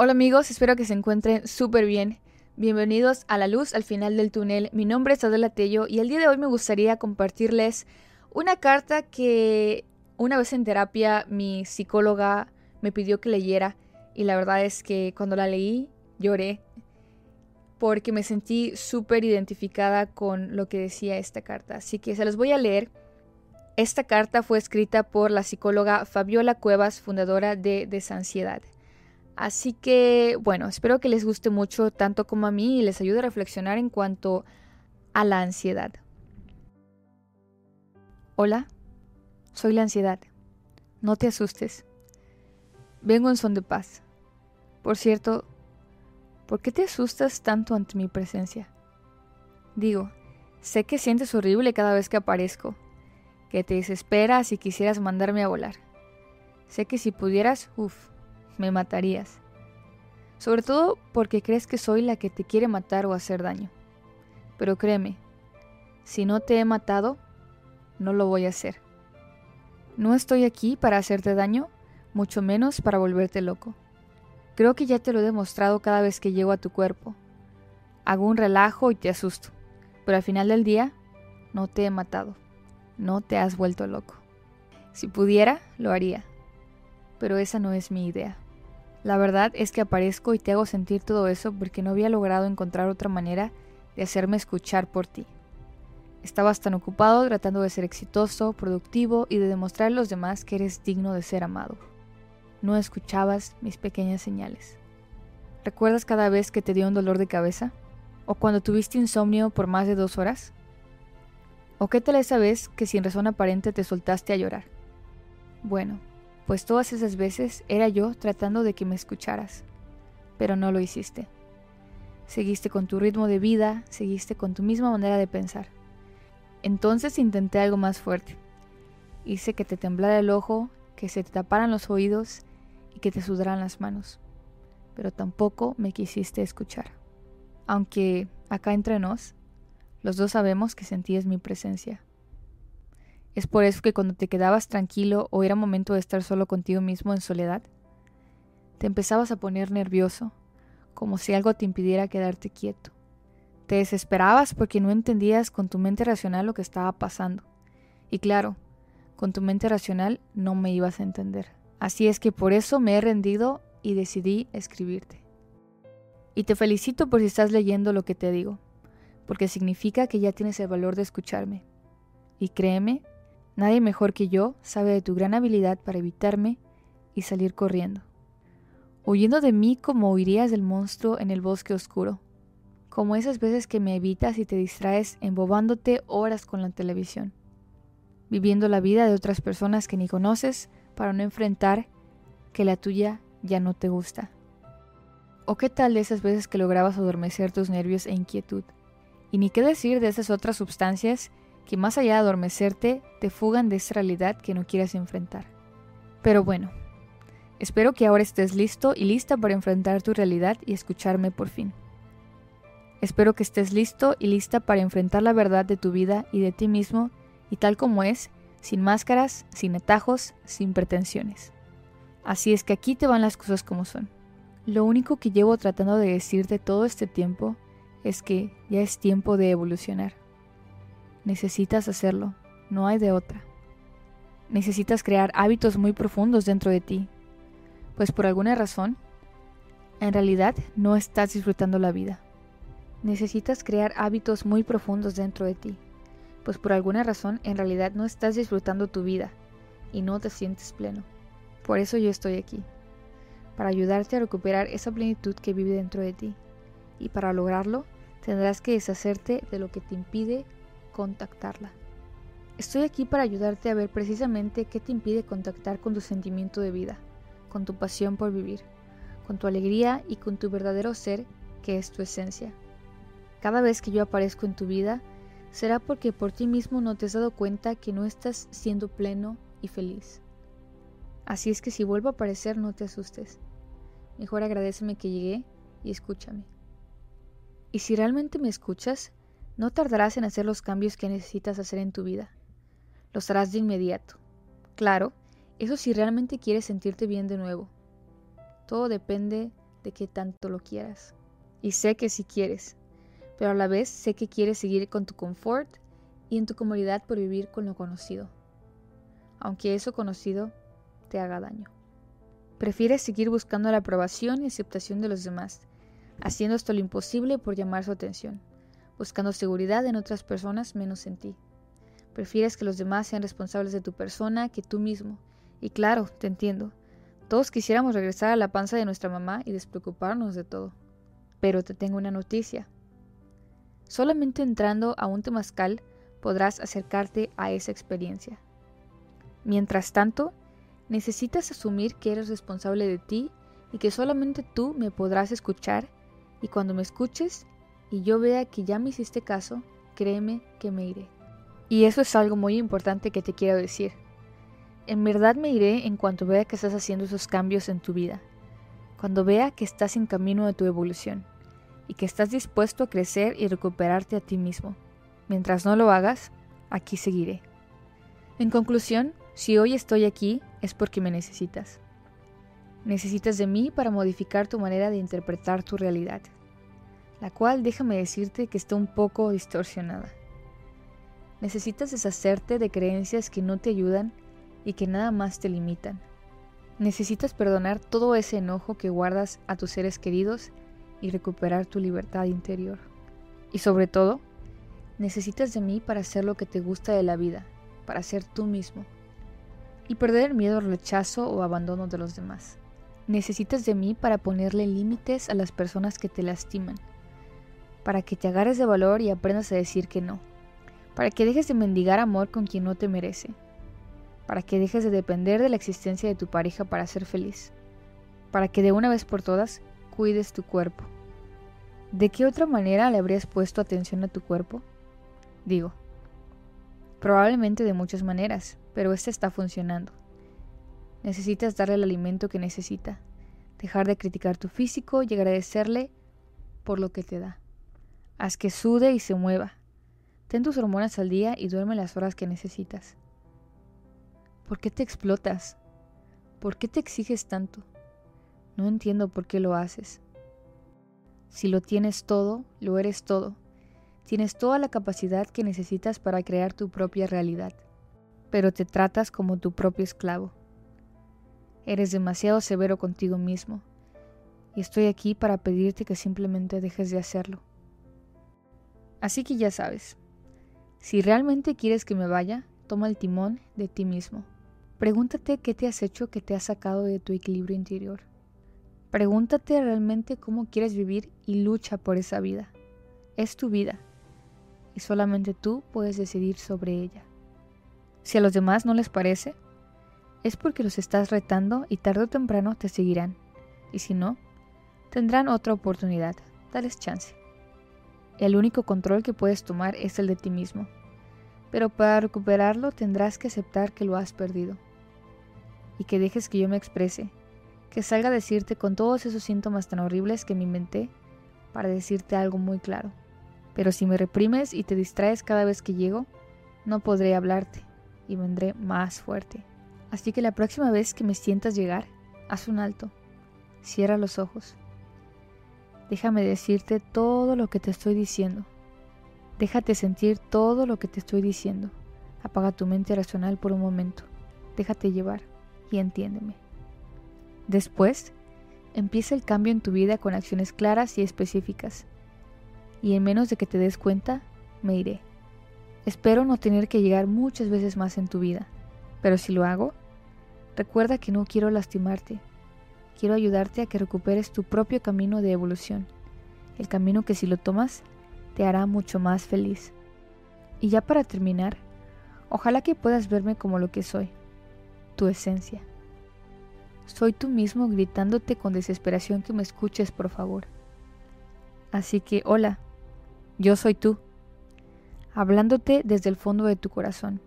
Hola amigos, espero que se encuentren súper bien. Bienvenidos a La Luz al final del túnel. Mi nombre es Adela Tello y el día de hoy me gustaría compartirles una carta que una vez en terapia mi psicóloga me pidió que leyera y la verdad es que cuando la leí lloré porque me sentí súper identificada con lo que decía esta carta. Así que se los voy a leer. Esta carta fue escrita por la psicóloga Fabiola Cuevas, fundadora de Desansiedad. Así que, bueno, espero que les guste mucho tanto como a mí y les ayude a reflexionar en cuanto a la ansiedad. Hola, soy la ansiedad. No te asustes. Vengo en son de paz. Por cierto, ¿por qué te asustas tanto ante mi presencia? Digo, sé que sientes horrible cada vez que aparezco, que te desesperas y quisieras mandarme a volar. Sé que si pudieras, uff, me matarías. Sobre todo porque crees que soy la que te quiere matar o hacer daño. Pero créeme, si no te he matado, no lo voy a hacer. No estoy aquí para hacerte daño, mucho menos para volverte loco. Creo que ya te lo he demostrado cada vez que llego a tu cuerpo. Hago un relajo y te asusto, pero al final del día no te he matado, no te has vuelto loco. Si pudiera, lo haría, pero esa no es mi idea. La verdad es que aparezco y te hago sentir todo eso porque no había logrado encontrar otra manera de hacerme escuchar por ti. Estabas tan ocupado tratando de ser exitoso, productivo y de demostrar a los demás que eres digno de ser amado. No escuchabas mis pequeñas señales. ¿Recuerdas cada vez que te dio un dolor de cabeza? ¿O cuando tuviste insomnio por más de dos horas? ¿O qué tal esa vez que sin razón aparente te soltaste a llorar? Bueno, pues todas esas veces era yo tratando de que me escucharas, pero no lo hiciste. Seguiste con tu ritmo de vida, seguiste con tu misma manera de pensar. Entonces intenté algo más fuerte. Hice que te temblara el ojo, que se te taparan los oídos y que te sudaran las manos. Pero tampoco me quisiste escuchar. Aunque acá entre nos, los dos sabemos que sentías mi presencia. Es por eso que cuando te quedabas tranquilo o era momento de estar solo contigo mismo en soledad, te empezabas a poner nervioso, como si algo te impidiera quedarte quieto. Te desesperabas porque no entendías con tu mente racional lo que estaba pasando. Y claro, con tu mente racional no me ibas a entender. Así es que por eso me he rendido y decidí escribirte. Y te felicito por si estás leyendo lo que te digo, porque significa que ya tienes el valor de escucharme. Y créeme Nadie mejor que yo sabe de tu gran habilidad para evitarme y salir corriendo, huyendo de mí como huirías del monstruo en el bosque oscuro, como esas veces que me evitas y te distraes embobándote horas con la televisión, viviendo la vida de otras personas que ni conoces para no enfrentar que la tuya ya no te gusta. ¿O qué tal de esas veces que lograbas adormecer tus nervios e inquietud? Y ni qué decir de esas otras sustancias que más allá de adormecerte, te fugan de esa realidad que no quieres enfrentar. Pero bueno, espero que ahora estés listo y lista para enfrentar tu realidad y escucharme por fin. Espero que estés listo y lista para enfrentar la verdad de tu vida y de ti mismo y tal como es, sin máscaras, sin atajos, sin pretensiones. Así es que aquí te van las cosas como son. Lo único que llevo tratando de decirte todo este tiempo es que ya es tiempo de evolucionar. Necesitas hacerlo, no hay de otra. Necesitas crear hábitos muy profundos dentro de ti, pues por alguna razón, en realidad no estás disfrutando la vida. Necesitas crear hábitos muy profundos dentro de ti, pues por alguna razón en realidad no estás disfrutando tu vida y no te sientes pleno. Por eso yo estoy aquí, para ayudarte a recuperar esa plenitud que vive dentro de ti. Y para lograrlo, tendrás que deshacerte de lo que te impide contactarla. Estoy aquí para ayudarte a ver precisamente qué te impide contactar con tu sentimiento de vida, con tu pasión por vivir, con tu alegría y con tu verdadero ser que es tu esencia. Cada vez que yo aparezco en tu vida, será porque por ti mismo no te has dado cuenta que no estás siendo pleno y feliz. Así es que si vuelvo a aparecer no te asustes. Mejor agradeceme que llegué y escúchame. Y si realmente me escuchas, no tardarás en hacer los cambios que necesitas hacer en tu vida. Los harás de inmediato. Claro, eso si realmente quieres sentirte bien de nuevo. Todo depende de que tanto lo quieras. Y sé que sí quieres, pero a la vez sé que quieres seguir con tu confort y en tu comodidad por vivir con lo conocido, aunque eso conocido te haga daño. Prefieres seguir buscando la aprobación y aceptación de los demás, haciendo esto lo imposible por llamar su atención, buscando seguridad en otras personas menos en ti. Prefieres que los demás sean responsables de tu persona que tú mismo. Y claro, te entiendo. Todos quisiéramos regresar a la panza de nuestra mamá y despreocuparnos de todo. Pero te tengo una noticia. Solamente entrando a un temazcal podrás acercarte a esa experiencia. Mientras tanto, necesitas asumir que eres responsable de ti y que solamente tú me podrás escuchar y cuando me escuches y yo vea que ya me hiciste caso, créeme que me iré. Y eso es algo muy importante que te quiero decir. En verdad me iré en cuanto vea que estás haciendo esos cambios en tu vida, cuando vea que estás en camino de tu evolución y que estás dispuesto a crecer y recuperarte a ti mismo. Mientras no lo hagas, aquí seguiré. En conclusión, si hoy estoy aquí es porque me necesitas. Necesitas de mí para modificar tu manera de interpretar tu realidad, la cual déjame decirte que está un poco distorsionada. Necesitas deshacerte de creencias que no te ayudan y que nada más te limitan. Necesitas perdonar todo ese enojo que guardas a tus seres queridos y recuperar tu libertad interior. Y sobre todo, necesitas de mí para hacer lo que te gusta de la vida, para ser tú mismo. Y perder el miedo al rechazo o abandono de los demás. Necesitas de mí para ponerle límites a las personas que te lastiman, para que te agarres de valor y aprendas a decir que no, para que dejes de mendigar amor con quien no te merece, para que dejes de depender de la existencia de tu pareja para ser feliz, para que de una vez por todas cuides tu cuerpo. ¿De qué otra manera le habrías puesto atención a tu cuerpo? Digo, probablemente de muchas maneras, pero esta está funcionando. Necesitas darle el alimento que necesita, dejar de criticar tu físico y agradecerle por lo que te da. Haz que sude y se mueva. Ten tus hormonas al día y duerme las horas que necesitas. ¿Por qué te explotas? ¿Por qué te exiges tanto? No entiendo por qué lo haces. Si lo tienes todo, lo eres todo. Tienes toda la capacidad que necesitas para crear tu propia realidad, pero te tratas como tu propio esclavo. Eres demasiado severo contigo mismo, y estoy aquí para pedirte que simplemente dejes de hacerlo. Así que ya sabes, si realmente quieres que me vaya, toma el timón de ti mismo. Pregúntate qué te has hecho que te ha sacado de tu equilibrio interior. Pregúntate realmente cómo quieres vivir y lucha por esa vida. Es tu vida y solamente tú puedes decidir sobre ella. Si a los demás no les parece, es porque los estás retando y tarde o temprano te seguirán. Y si no, tendrán otra oportunidad. Dales chance. El único control que puedes tomar es el de ti mismo. Pero para recuperarlo tendrás que aceptar que lo has perdido. Y que dejes que yo me exprese. Que salga a decirte con todos esos síntomas tan horribles que me inventé para decirte algo muy claro. Pero si me reprimes y te distraes cada vez que llego, no podré hablarte y vendré más fuerte. Así que la próxima vez que me sientas llegar, haz un alto, cierra los ojos. Déjame decirte todo lo que te estoy diciendo. Déjate sentir todo lo que te estoy diciendo. Apaga tu mente racional por un momento. Déjate llevar y entiéndeme. Después, empieza el cambio en tu vida con acciones claras y específicas. Y en menos de que te des cuenta, me iré. Espero no tener que llegar muchas veces más en tu vida pero si lo hago, recuerda que no quiero lastimarte. Quiero ayudarte a que recuperes tu propio camino de evolución, el camino que si lo tomas te hará mucho más feliz. Y ya para terminar, ojalá que puedas verme como lo que soy, tu esencia. Soy tú mismo gritándote con desesperación que me escuches, por favor. Así que, hola, yo soy tú, hablándote desde el fondo de tu corazón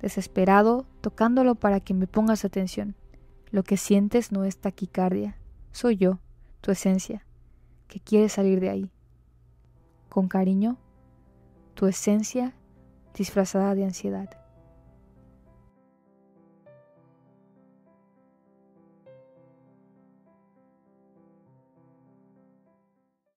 desesperado, tocándolo para que me pongas atención. Lo que sientes no es taquicardia, soy yo, tu esencia, que quiere salir de ahí. Con cariño, tu esencia disfrazada de ansiedad.